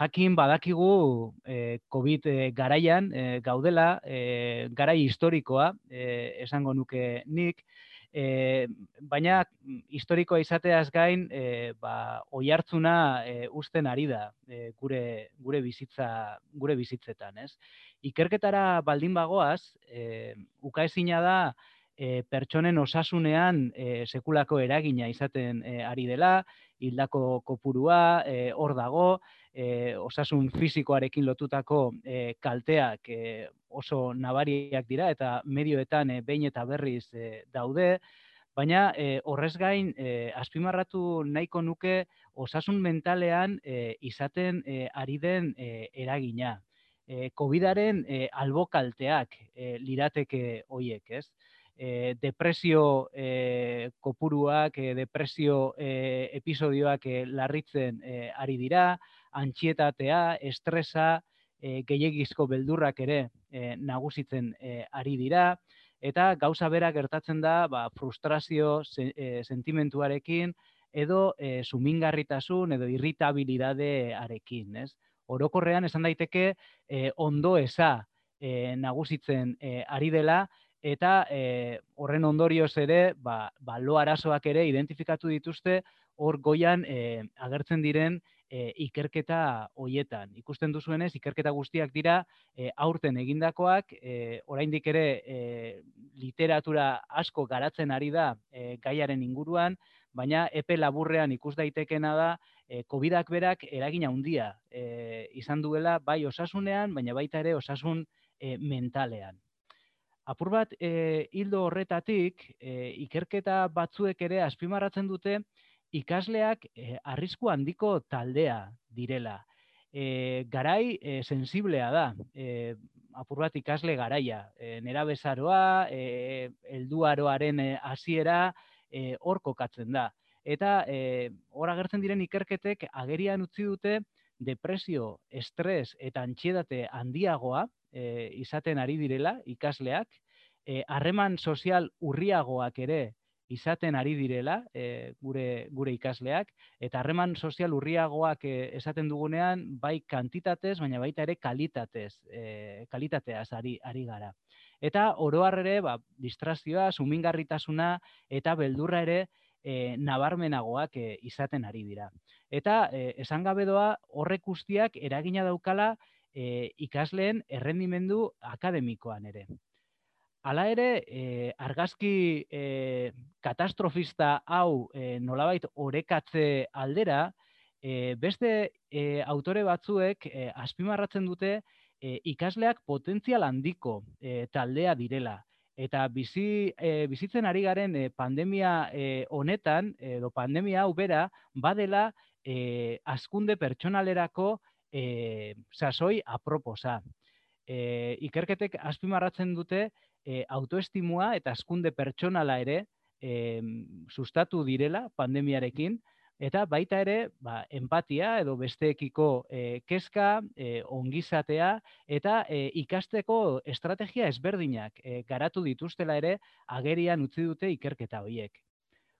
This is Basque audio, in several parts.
jakin badakigu e, COVID e, garaian e, gaudela, e, garai historikoa, e, esango nuke nik, e, baina historikoa izateaz gain, e, ba, oi hartzuna e, usten ari da e, gure, gure, bizitza, gure bizitzetan. Ez? Ikerketara baldin bagoaz, e, ukaezina da, e, pertsonen osasunean e, sekulako eragina izaten ari dela, hildako kopurua, e, hor dago, e, osasun fisikoarekin lotutako e, kalteak e, oso nabariak dira eta medioetan e, behin eta berriz e, daude, baina e, horrez gain e, azpimarratu nahiko nuke osasun mentalean e, izaten e, ari den e, eragina. E, COVIDaren e, albo kalteak e, lirateke hoiek, ez? E, depresio e, kopuruak, e, depresio e, episodioak e, larritzen e, ari dira, antxietatea, estresa, e, gehiagizko beldurrak ere e, nagusitzen e, ari dira, eta gauza bera gertatzen da ba, frustrazio e, sentimentuarekin edo e, sumingarritasun edo irritabilidadearekin. Ez? Orokorrean esan daiteke e, ondo eza e, nagusitzen e, ari dela, eta e, horren ondorioz ere, ba, ba, lo arazoak ere identifikatu dituzte, hor goian e, agertzen diren e, ikerketa hoietan. Ikusten duzuenez, ikerketa guztiak dira e, aurten egindakoak, e, oraindik ere e, literatura asko garatzen ari da e, gaiaren inguruan, baina epe laburrean ikus daitekena da e, COVIDak berak eragina handia e, izan duela bai osasunean, baina baita ere osasun e, mentalean. Apur bat, e, hildo horretatik, e, ikerketa batzuek ere azpimarratzen dute, ikasleak e, arrisku handiko taldea direla. E, garai e, sensiblea da, e, apur bat ikasle garaia. E, nera bezaroa, e, elduaroaren hasiera e, hor kokatzen da. Eta hor agertzen diren ikerketek agerian utzi dute depresio, estres eta antxiedate handiagoa e, izaten ari direla ikasleak, harreman sozial urriagoak ere izaten ari direla e, gure, gure ikasleak, eta harreman sozial urriagoak e, esaten dugunean, bai kantitatez, baina baita ere kalitatez, e, kalitateaz ari, ari gara. Eta oroar ere, ba, distrazioa, sumingarritasuna eta beldurra ere e, nabarmenagoak e, izaten ari dira. Eta e, esan gabe doa, horrek guztiak eragina daukala e, ikasleen errendimendu akademikoan ere. Hala ere, e, argazki e, katastrofista hau e, nolabait orekatze aldera, e, beste e, autore batzuek e, azpimarratzen dute e, ikasleak potentzial handiko e, taldea direla. Eta bizi, e, bizitzen ari garen e, pandemia e, honetan, edo pandemia hau bera, badela e, askunde pertsonalerako e, sasoi aproposa. E, ikerketek azpimarratzen dute, e, autoestimua eta askunde pertsonala ere e, sustatu direla pandemiarekin, eta baita ere ba, empatia edo besteekiko e, keska, e, ongizatea eta e, ikasteko estrategia ezberdinak e, garatu dituztela ere agerian utzi dute ikerketa horiek.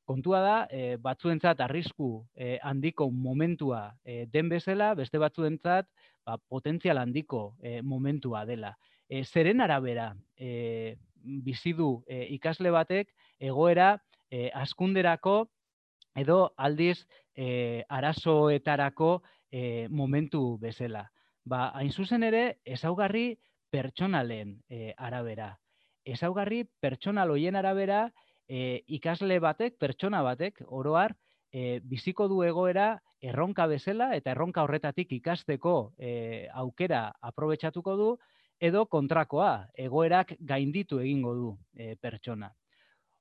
Kontua da, e, batzuentzat arrisku e, handiko momentua e, den bezala, beste batzuentzat ba, potentzial handiko e, momentua dela e, zeren arabera e, bizi du e, ikasle batek egoera e, askunderako edo aldiz e, arazoetarako e, momentu bezala. Ba, hain zuzen ere, ezaugarri pertsonalen e, arabera. Ezaugarri pertsonal hoien arabera e, ikasle batek, pertsona batek, oroar, e, biziko du egoera erronka bezala eta erronka horretatik ikasteko e, aukera aprobetsatuko du, edo kontrakoa, egoerak gainditu egingo du e, pertsona.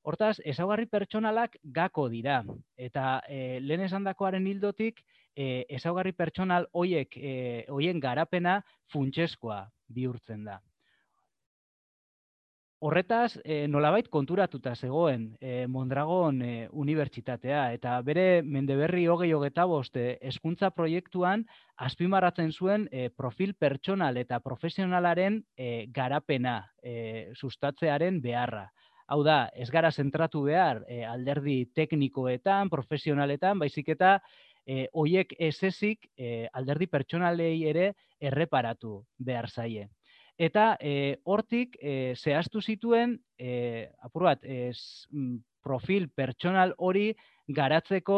Hortaz, ezaugarri pertsonalak gako dira, eta e, lehen esan dakoaren hildotik, e, ezaugarri pertsonal hoiek, e, hoien garapena funtseskoa bihurtzen da. Horretaz, e, nolabait konturatuta zegoen e, Mondragon e, Unibertsitatea, eta bere mendeberri hogei hogeta boste eskuntza proiektuan azpimarratzen zuen e, profil pertsonal eta profesionalaren e, garapena e, sustatzearen beharra. Hau da, ez gara zentratu behar e, alderdi teknikoetan, profesionaletan, baizik eta e, oiek esezik e, alderdi pertsonalei ere erreparatu behar zaie. Eta e, hortik e, zehaztu zituen, e, apur bat, e, profil pertsonal hori garatzeko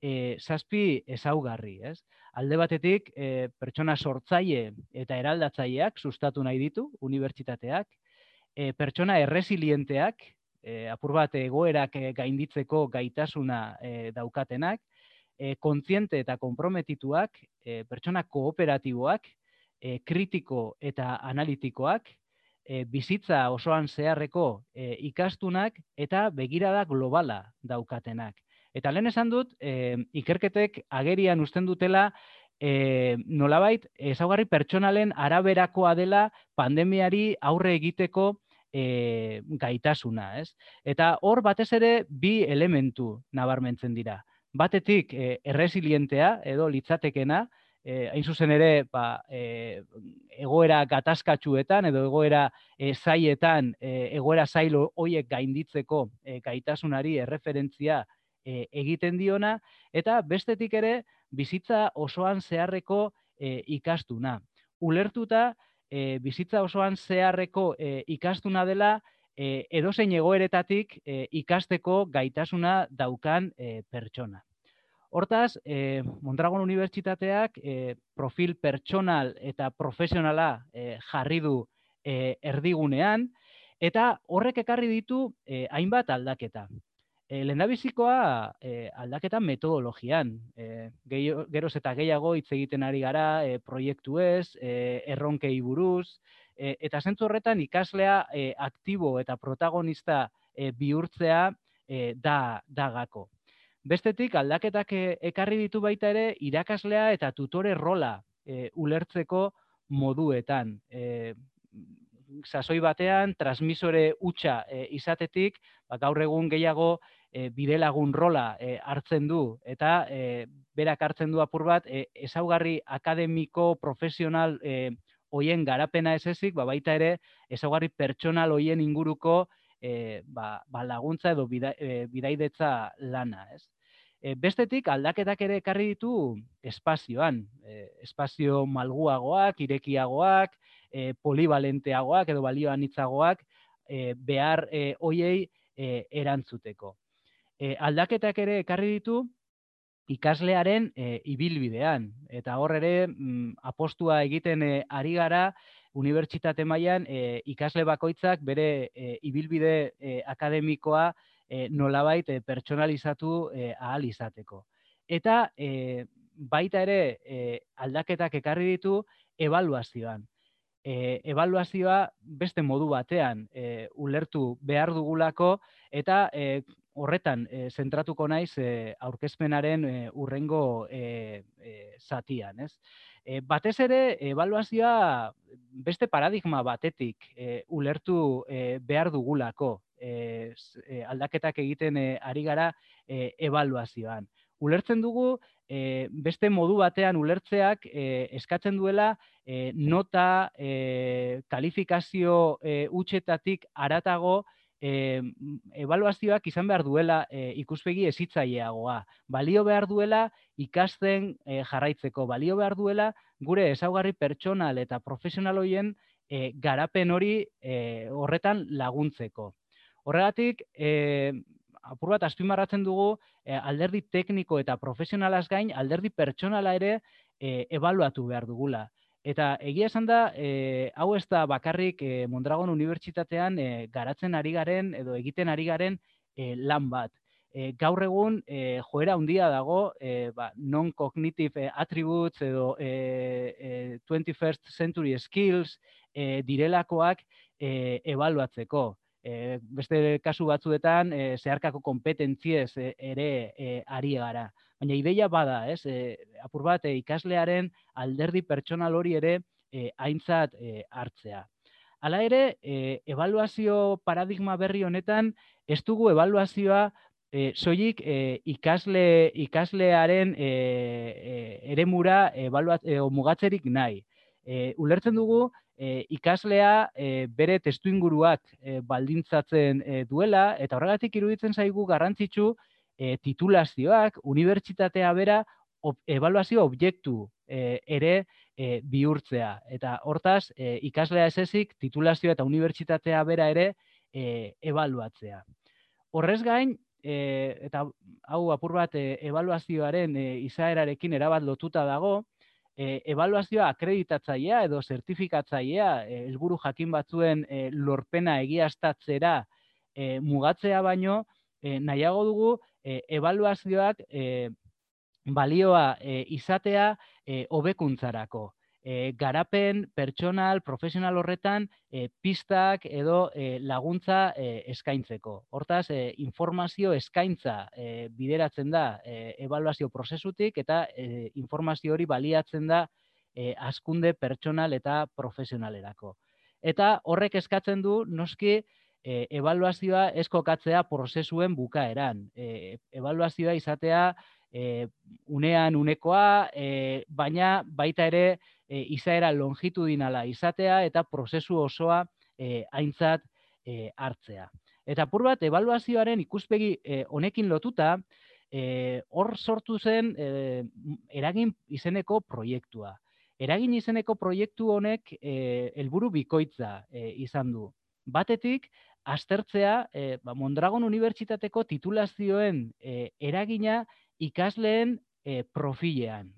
e, zazpi ezaugarri, ez? Alde batetik, e, pertsona sortzaile eta eraldatzaileak sustatu nahi ditu, unibertsitateak, e, pertsona erresilienteak, e, apur bat egoerak gainditzeko gaitasuna e, daukatenak, e, kontziente eta konprometituak, e, pertsona kooperatiboak, e, kritiko eta analitikoak, e, bizitza osoan zeharreko e, ikastunak eta begirada globala daukatenak. Eta lehen esan dut, e, ikerketek agerian usten dutela e, nolabait, ezaugarri pertsonalen araberakoa dela pandemiari aurre egiteko e, gaitasuna, ez? Eta hor batez ere bi elementu nabarmentzen dira. Batetik e, erresilientea edo litzatekena, e, hain zuzen ere ba, e, egoera gatazkatsuetan edo egoera e, zaietan, e, egoera zailo hoiek gainditzeko e, gaitasunari erreferentzia e, egiten diona, eta bestetik ere bizitza osoan zeharreko e, ikastuna. Ulertuta, e, bizitza osoan zeharreko e, ikastuna dela e, edozein egoeretatik e, ikasteko gaitasuna daukan e, pertsona. Hortaz, e, Mondragon Unibertsitateak e, profil pertsonal eta profesionala e, jarri du e, erdigunean, eta horrek ekarri ditu e, hainbat aldaketa. E, Lendabizikoa e, aldaketa metodologian. E, geroz eta gehiago hitz egiten ari gara e, proiektu ez, e, erronkei buruz, e, eta zentzu horretan ikaslea e, aktibo eta protagonista e, bihurtzea e, da, da gako. Bestetik aldaketak ekarri ditu baita ere irakaslea eta tutore rola e, ulertzeko moduetan. E, sasoi batean, transmisore utxa e, izatetik, ba, gaur egun gehiago e, bidelagun rola e, hartzen du eta e, berak hartzen du apur bat e, ezaugarri akademiko profesional e, hoien garapena ez ezik, ba, baita ere ezaugarri pertsonal hoien inguruko e, ba, ba laguntza edo bida, e, bidaidetza lana, ez? E, bestetik aldaketak ere ekarri ditu espazioan, e, espazio malguagoak, irekiagoak, e, polivalenteagoak edo balioan hitzagoak e, behar e, hoiei e, erantzuteko e, aldaketak ere ekarri ditu ikaslearen e, ibilbidean. Eta hor ere mm, apostua egiten e, ari gara unibertsitate mailan e, ikasle bakoitzak bere e, ibilbide e, akademikoa e, nolabait e, pertsonalizatu e, ahal izateko. Eta e, baita ere e, aldaketak ekarri ditu ebaluazioan. E, ebaluazioa beste modu batean e, ulertu behar dugulako eta e, horretan e, zentratuko naiz e, aurkezpenaren e, urrengo e, e, zatian, ez? E, batez ere, ebaluazioa beste paradigma batetik e, ulertu e, behar dugulako e, aldaketak egiten e, ari gara e, ebaluazioan. Ulertzen dugu, e, beste modu batean ulertzeak e, eskatzen duela e, nota, e, kalifikazio e, utxetatik aratago, e, evaluazioak izan behar duela e, ikuspegi ezitzaileagoa. Balio behar duela ikasten e, jarraitzeko, balio behar duela gure ezaugarri pertsonal eta profesional hoien e, garapen hori e, horretan laguntzeko. Horregatik, e, apur bat azpimarratzen dugu e, alderdi tekniko eta profesionalaz gain alderdi pertsonala ere e, ebaluatu behar dugula. Eta egia esan da, e, hau ez da bakarrik e, Mondragon Unibertsitatean e, garatzen ari garen edo egiten ari garen e, lan bat. E, gaur egun e, joera handia dago e, ba, non-cognitive attributes edo e, e, 21st century skills e, direlakoak e, ebaluatzeko. E, beste kasu batzuetan e, zeharkako kompetentziez e, ere e, ari gara baina ideia bada, ez? E, apur bat e, ikaslearen alderdi pertsonal hori ere e, aintzat e, hartzea. Hala ere, e, evaluazio paradigma berri honetan ez dugu evaluazioa e, soilik e, ikasle ikaslearen e, e, eremura evaluat e, mugatzerik nahi. E, ulertzen dugu e, ikaslea e, bere testuinguruak e, baldintzatzen e, duela eta horregatik iruditzen zaigu garrantzitsu e, titulazioak, unibertsitatea bera evaluazio objektu ere bihurtzea. Eta hortaz, ikaslea esezik titulazioa eta unibertsitatea bera ere evaluatzea. Horrez gain, eta hau apur bat evaluazioaren izaerarekin erabat lotuta dago, e, evaluazioa akreditatzailea edo zertifikatzailea e, helburu jakin batzuen e, lorpena egiaztatzera e, mugatzea baino e, nahiago dugu e, evaluazioak e, balioa e, izatea e, hobekuntzarako. e, garapen pertsonal, profesional horretan e, pistak edo e, laguntza e, eskaintzeko. Hortaz, e, informazio eskaintza e, bideratzen da e, evaluazio prozesutik eta e, informazio hori baliatzen da e, askunde pertsonal eta profesionalerako. Eta horrek eskatzen du, noski, e, evaluazioa eskokatzea prozesuen bukaeran. E, evaluazioa izatea e, unean unekoa, e, baina baita ere e, izaera longitudinala izatea eta prozesu osoa e, aintzat e, hartzea. Eta pur bat, evaluazioaren ikuspegi e, honekin lotuta, e, hor sortu zen e, eragin izeneko proiektua. Eragin izeneko proiektu honek helburu bikoitza izan du. Batetik, aztertzea e, ba, Mondragon Unibertsitateko titulazioen e, eragina ikasleen e, profilean.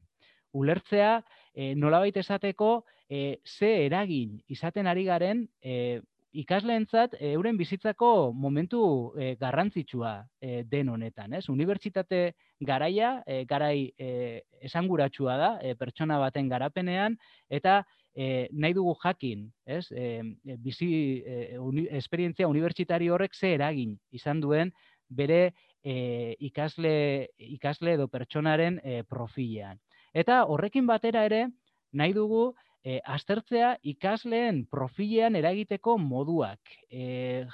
Ulertzea, e, nolabait esateko, e, ze eragin izaten ari garen e, ikasleentzat euren bizitzako momentu e, garrantzitsua e, den honetan. Ez? Unibertsitate garaia, e, garai e, esanguratsua da, e, pertsona baten garapenean, eta e, nahi dugu jakin, ez? E, bizi e, uni, esperientzia unibertsitari horrek ze eragin izan duen bere e, ikasle, ikasle edo pertsonaren e, profilean. Eta horrekin batera ere, nahi dugu e, aztertzea ikasleen profilean eragiteko moduak. E,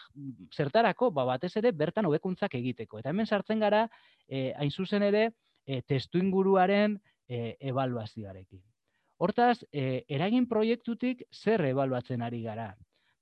zertarako, ba, batez ere, bertan hobekuntzak egiteko. Eta hemen sartzen gara, e, hain zuzen ere, e, testu inguruaren e, evaluazioarekin. Hortaz, e, eragin proiektutik zer evaluatzen ari gara?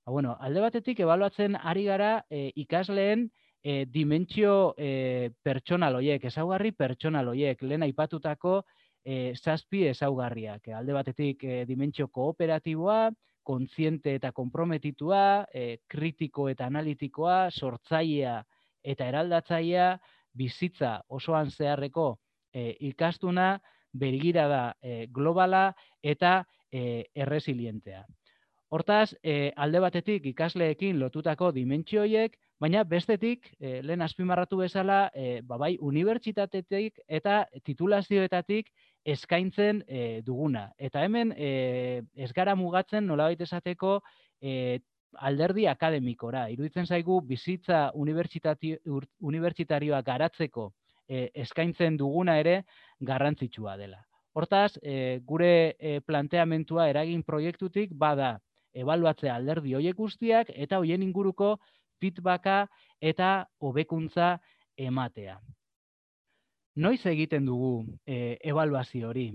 Ba, bueno, alde batetik evaluatzen ari gara e, ikasleen e, dimentsio e, pertsonal hoiek, ezaugarri pertsonal hoiek, lehen aipatutako e, zazpi ezaugarriak. alde batetik e, dimentsio kooperatiboa, kontziente eta konprometitua, e, kritiko eta analitikoa, sortzailea eta eraldatzailea, bizitza osoan zeharreko e, ikastuna, bergirada e, globala eta e, erresilientea. Hortaz, e, alde batetik ikasleekin lotutako dimentsioiek, baina bestetik, e, lehen azpimarratu bezala, e, ba bai, unibertsitatetik eta titulazioetatik eskaintzen e, duguna. Eta hemen, e, ez gara mugatzen nolabait esateko e, alderdi akademikora. Iruditzen zaigu bizitza unibertsitarioa garatzeko e, eskaintzen duguna ere garrantzitsua dela. Hortaz, e, gure e, planteamentua eragin proiektutik bada ebaluatzea alderdi hoiek guztiak eta hoien inguruko feedbacka eta hobekuntza ematea. Noiz egiten dugu e, ebaluazio hori?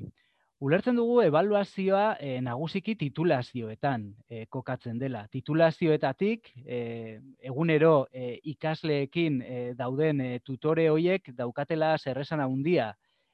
Ulertzen dugu ebaluazioa e, nagusiki titulazioetan e, kokatzen dela. Titulazioetatik e, egunero e, ikasleekin e, dauden e, tutore hoiek daukatela zerresan handia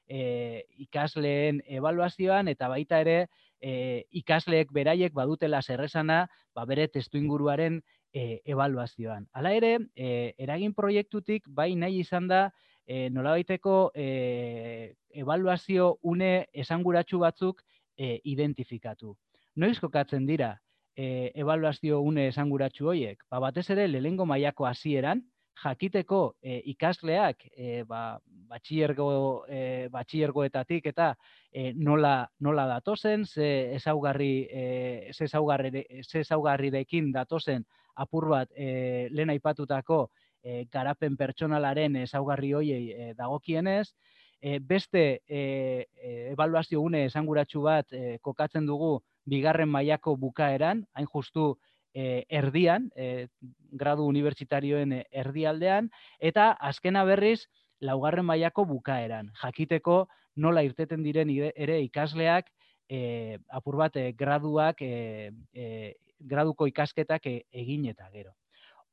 e, ikasleen ebaluazioan eta baita ere e, ikasleek beraiek badutela zerresana ba, bere testu inguruaren e, ebaluazioan. Hala ere, e, eragin proiektutik bai nahi izan da e, nolabaiteko e, ebaluazio une esanguratsu batzuk e, identifikatu. Noiz kokatzen dira e, ebaluazio une esanguratsu horiek? Ba, batez ere, lehengo mailako hasieran, jakiteko e, ikasleak e, ba, batxiergo, e, batxiergoetatik eta e, nola, nola datozen, ze ezaugarri, e, ze ezaugarri, ze ezaugarrirekin datozen apur bat e, lehen aipatutako e, garapen pertsonalaren ezaugarri hoiei e, dagokienez, e, beste e, evaluazio une esanguratsu bat e, kokatzen dugu bigarren mailako bukaeran, hain justu e, erdian, e, gradu unibertsitarioen eh, erdialdean, eta azkena berriz, laugarren mailako bukaeran. Jakiteko nola irteten diren ere ikasleak, e, apur bat, graduak, e, e, graduko ikasketak egin eta gero.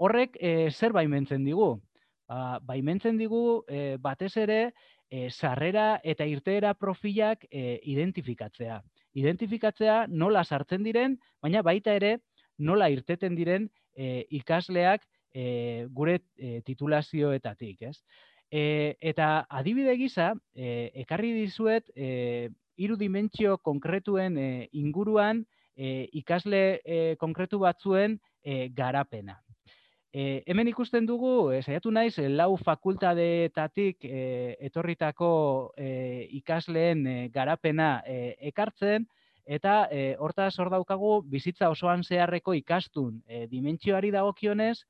Horrek e, zer baimentzen digu? Ba, baimentzen digu e, batez ere e, sarrera eta irteera profilak e, identifikatzea. Identifikatzea nola sartzen diren, baina baita ere nola irteten diren e, ikasleak e, gure e, titulazioetatik, ez? E, eta adibide gisa, e, ekarri dizuet e, hiru dimentsio konkretuen e, inguruan e, ikasle e, konkretu batzuen e, garapena. E, hemen ikusten dugu, e, saiatu naiz, lau fakultadeetatik e, etorritako e, ikasleen e, garapena e, ekartzen, eta e, hortaz hor daukagu bizitza osoan zeharreko ikastun e, dimentsioari dagokionez,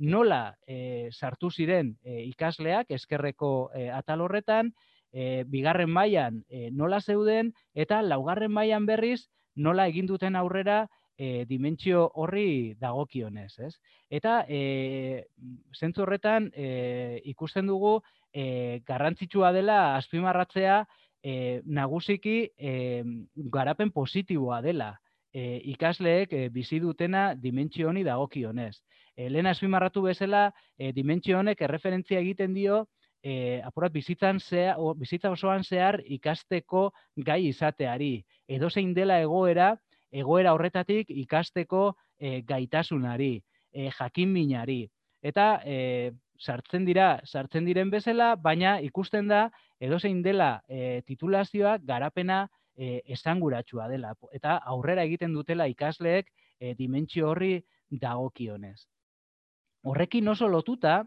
nola e, sartu ziren e, ikasleak eskerreko e, atal horretan, e, bigarren mailan e, nola zeuden, eta laugarren mailan berriz nola egin duten aurrera e, dimentsio horri dagokionez, ez? Eta e, zentzu horretan e, ikusten dugu e, garrantzitsua dela azpimarratzea e, nagusiki e, garapen positiboa dela e, ikasleek e, bizi dutena dimentsio honi dagokionez. E, lehen azpimarratu bezala, e, dimentsio honek erreferentzia egiten dio e, apurat bizitzan zea, o, bizitza osoan zehar ikasteko gai izateari. Edo zein dela egoera, egoera horretatik ikasteko e, gaitasunari, e, jakin minari. Eta e, sartzen dira, sartzen diren bezala, baina ikusten da edozein dela e, titulazioa garapena e, esanguratsua dela. Eta aurrera egiten dutela ikasleek e, dimentsio horri dagokionez. Horrekin oso lotuta,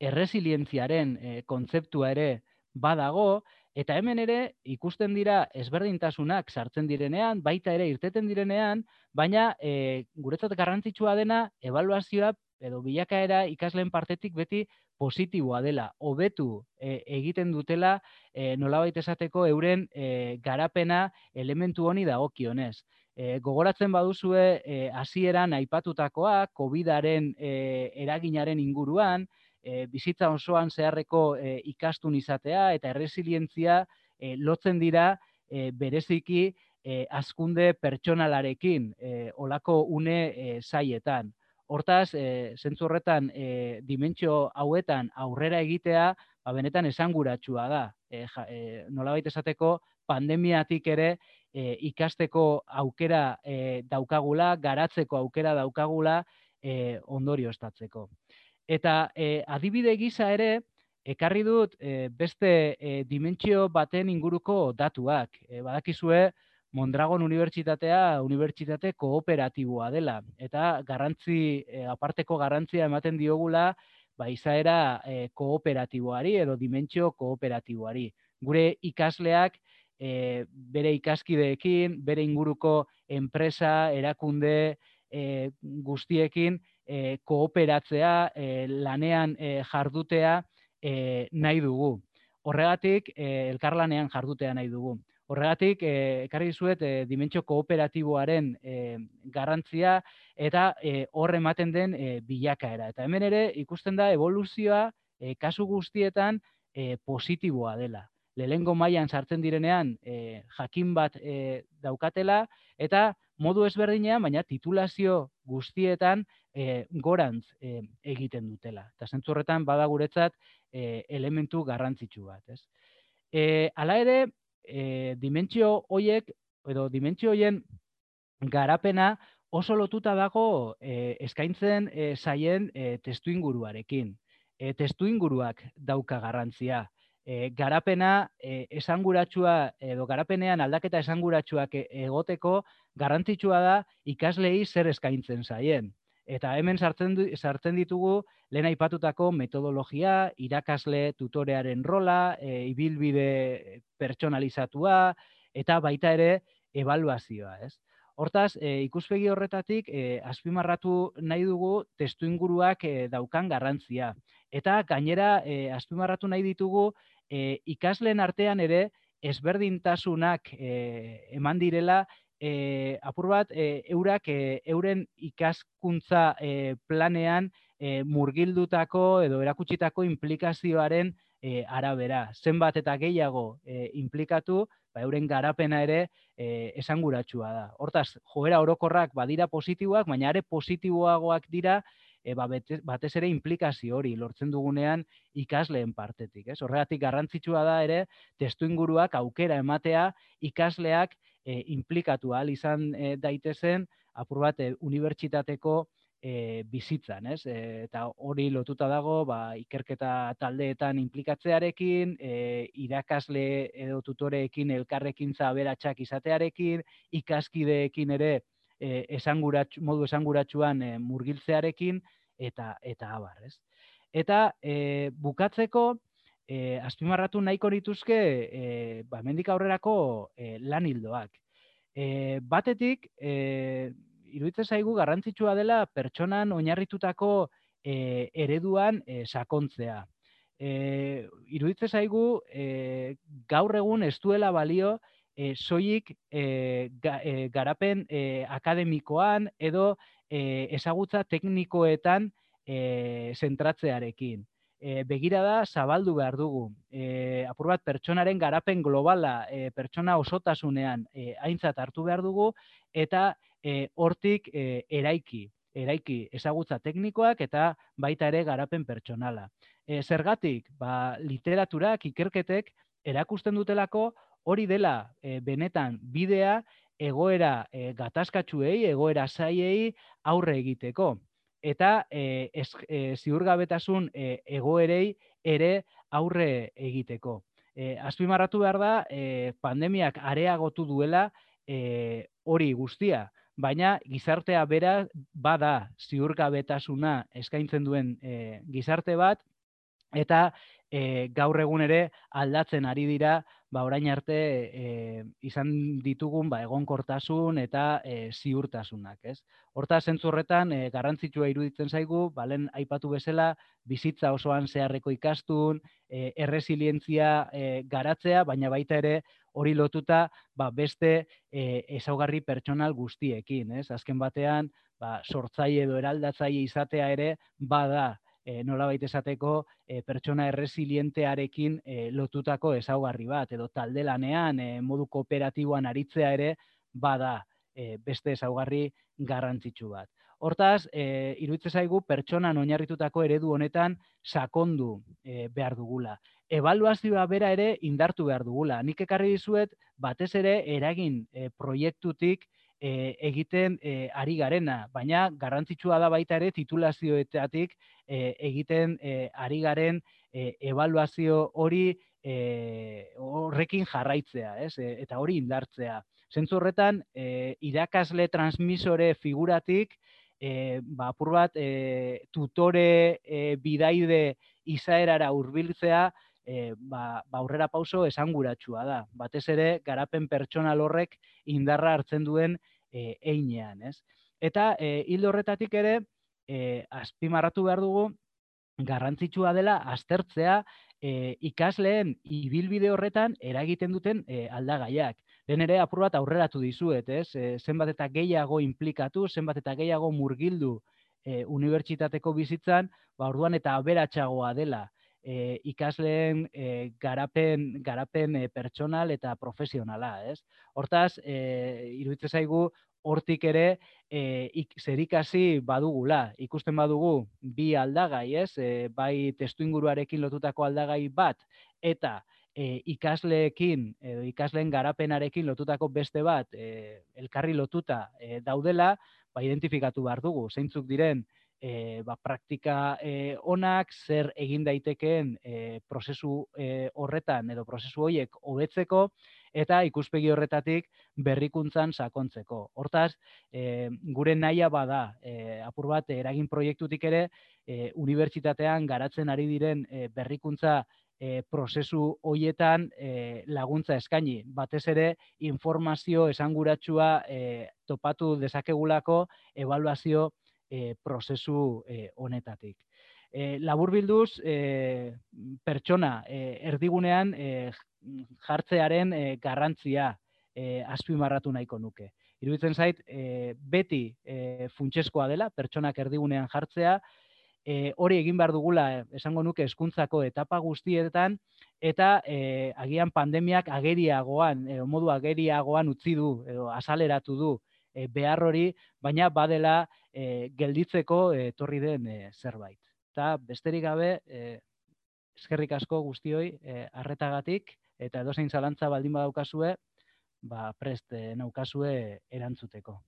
erresilientziaren e, kontzeptua ere badago, Eta hemen ere ikusten dira ezberdintasunak sartzen direnean, baita ere irteten direnean, baina e, guretzat garrantzitsua dena evaluazioa edo bilakaera ikasleen partetik beti positiboa dela, hobetu e, egiten dutela e, nolabait esateko euren e, garapena elementu honi dagokionez. E, gogoratzen baduzue hasieran aipatutakoa, COVIDaren e, eraginaren inguruan, e, bizitza osoan zeharreko e, ikastun izatea eta erresilientzia e, lotzen dira e, bereziki e, azkunde pertsonalarekin e, olako une e, zaietan. Hortaz, e, zentzu horretan, e, dimentsio hauetan aurrera egitea, ba, benetan esanguratsua da. E, ja, e, nolabait esateko, pandemiatik ere e, ikasteko aukera e, daukagula, garatzeko aukera daukagula, e, ondorio estatzeko. Eta e, adibide gisa ere, ekarri dut e, beste e, dimentsio baten inguruko datuak. E, badakizue, Mondragon Unibertsitatea unibertsitate kooperatiboa dela. Eta garrantzi, e, aparteko garrantzia ematen diogula, ba, izaera e, kooperatiboari edo dimentsio kooperatiboari. Gure ikasleak e, bere ikaskideekin, bere inguruko enpresa, erakunde e, guztiekin, e, kooperatzea, e, lanean e, jardutea e, nahi dugu. Horregatik, e, elkarlanean jardutea nahi dugu. Horregatik, e, ekarri zuet, e, dimentsio kooperatiboaren e, garrantzia eta e, hor ematen den e, bilakaera. Eta hemen ere, ikusten da, evoluzioa e, kasu guztietan e, positiboa dela. Lehengo mailan sartzen direnean e, jakin bat e, daukatela eta modu ezberdinean, baina titulazio guztietan e, gorantz e, egiten dutela. Eta zentzu horretan bada guretzat e, elementu garrantzitsu bat. Ez? E, ala ere, e, dimentsio hoiek, edo dimentsio hoien garapena oso lotuta dago e, eskaintzen e, zaien e, testu inguruarekin. E, testu inguruak dauka garrantzia. E, garapena e, esanguratsua edo garapenean aldaketa esanguratsuak egoteko garrantzitsua da ikaslei zer eskaintzen zaien. Eta hemen sartzen, sartzen ditugu lehen aipatutako metodologia, irakasle tutorearen rola, e, ibilbide pertsonalizatua eta baita ere evaluazioa, ez? Hortaz, e, ikuspegi horretatik e, azpimarratu nahi dugu testu inguruak e, daukan garrantzia. Eta gainera e, azpimarratu nahi ditugu e, ikasleen artean ere ezberdintasunak e, eman direla e, apur bat, e, eurak e, euren ikaskuntza e, planean e, murgildutako edo erakutsitako implikazioaren e, arabera. Zenbat eta gehiago e, implikatu, ba, euren garapena ere e, esanguratsua da. Hortaz, joera orokorrak badira positiboak, baina are positiboagoak dira e, ba, batez ere implikazio hori lortzen dugunean ikasleen partetik. Ez? Horregatik garrantzitsua da ere testu inguruak aukera ematea ikasleak e, implikatu ahal izan e, daitezen apur bat e, unibertsitateko e, bizitzan, ez? E, eta hori lotuta dago, ba, ikerketa taldeetan implikatzearekin, e, irakasle edo tutoreekin elkarrekin zaberatsak izatearekin, ikaskideekin ere e, esanguratxu, modu esanguratsuan e, murgiltzearekin, eta eta abar, ez? Eta e, bukatzeko, e, azpimarratu nahiko nituzke, e, ba, mendik aurrerako e, lan hildoak. E, batetik, e, iruditzen zaigu garrantzitsua dela pertsonan oinarritutako e, ereduan e, sakontzea. E, iruditzen zaigu e, gaur egun ez duela balio e, soilik e, garapen e, akademikoan edo e, ezagutza teknikoetan e, zentratzearekin. E, begira da zabaldu behar dugu. E, apur bat pertsonaren garapen globala e, pertsona osotasunean e, aintzat hartu behar dugu eta e, hortik e, eraiki, eraiki ezagutza teknikoak eta baita ere garapen pertsonala. E, zergatik, ba, literaturak, ikerketek, erakusten dutelako hori dela e, benetan bidea egoera e, gatazkatsuei, egoera zaiei aurre egiteko. Eta e, ez, e, ziurgabetasun e, egoerei ere aurre egiteko. E, azpimarratu behar da, e, pandemiak areagotu duela e, hori guztia baina gizartea bera bada ziurgabetasuna eskaintzen duen e, gizarte bat, eta e, gaur egun ere aldatzen ari dira ba orain arte e, izan ditugun ba egonkortasun eta e, ziurtasunak, ez? Horta zentzu horretan e, garrantzitsua iruditzen zaigu, balen aipatu bezala bizitza osoan zeharreko ikastun, e, erresilientzia e, garatzea, baina baita ere hori lotuta ba, beste e, ezaugarri pertsonal guztiekin, ez? Azken batean, ba, sortzaile edo eraldatzaile izatea ere bada e, nola baita esateko e, pertsona erresilientearekin e, lotutako ezaugarri bat, edo talde lanean e, modu kooperatiboan aritzea ere bada e, beste ezaugarri garrantzitsu bat. Hortaz, e, iruditze zaigu pertsonan oinarritutako eredu honetan sakondu e, behar dugula. Evaluazioa bera ere indartu behar dugula. Nik ekarri dizuet, batez ere eragin e, proiektutik e, egiten e, ari garena, baina garrantzitsua da baita ere titulazioetatik e, egiten e, ari garen e, evaluazio hori e, horrekin jarraitzea, ez? E, eta hori indartzea. Zentzu horretan, e, irakasle transmisore figuratik, e, ba, apur bat, e, tutore e, bidaide izaerara hurbiltzea, e, ba, ba aurrera pauso esanguratsua da. Batez ere, garapen pertsonal horrek indarra hartzen duen e, einean, ez? Eta e, hildo horretatik ere, e, azpimarratu behar dugu, garrantzitsua dela aztertzea e, ikasleen ibilbide horretan eragiten duten e, aldagaiak. Lehen ere apur bat aurreratu dizuet, ez? E, zenbat eta gehiago implikatu, zenbat eta gehiago murgildu e, unibertsitateko bizitzan, ba orduan eta aberatsagoa dela e, ikasleen e, garapen, garapen e, pertsonal eta profesionala, ez? Hortaz, e, iruditzen zaigu hortik ere e, ik, zerikasi badugula. Ikusten badugu bi aldagai, ez? E, bai testu inguruarekin lotutako aldagai bat eta e, ikasleekin edo ikasleen garapenarekin lotutako beste bat e, elkarri lotuta e, daudela, ba identifikatu behar dugu. Zeintzuk diren e, ba, praktika e, onak, zer egin daitekeen e, prozesu e, horretan edo prozesu horiek hobetzeko eta ikuspegi horretatik berrikuntzan sakontzeko. Hortaz, e, gure naia bada, e, apur bat eragin proiektutik ere, e, unibertsitatean garatzen ari diren e, berrikuntza e, prozesu hoietan e, laguntza eskaini. Batez ere, informazio esanguratsua e, topatu dezakegulako evaluazio e, prozesu e, honetatik. E, labur bilduz, e, pertsona e, erdigunean e, jartzearen e, garrantzia e, azpimarratu nahiko nuke. Iruditzen zait, e, beti e, funtseskoa dela, pertsonak erdigunean jartzea, e, hori egin behar dugula, esango nuke, eskuntzako etapa guztietan, eta e, agian pandemiak ageriagoan, edo modu ageriagoan utzi du, edo asaleratu du, behar hori, baina badela gelditzeko etorri den zerbait. Eta besterik gabe, eskerrik asko guztioi harretagatik, eta edozein zalantza baldin badaukazue, ba, prest naukazue erantzuteko.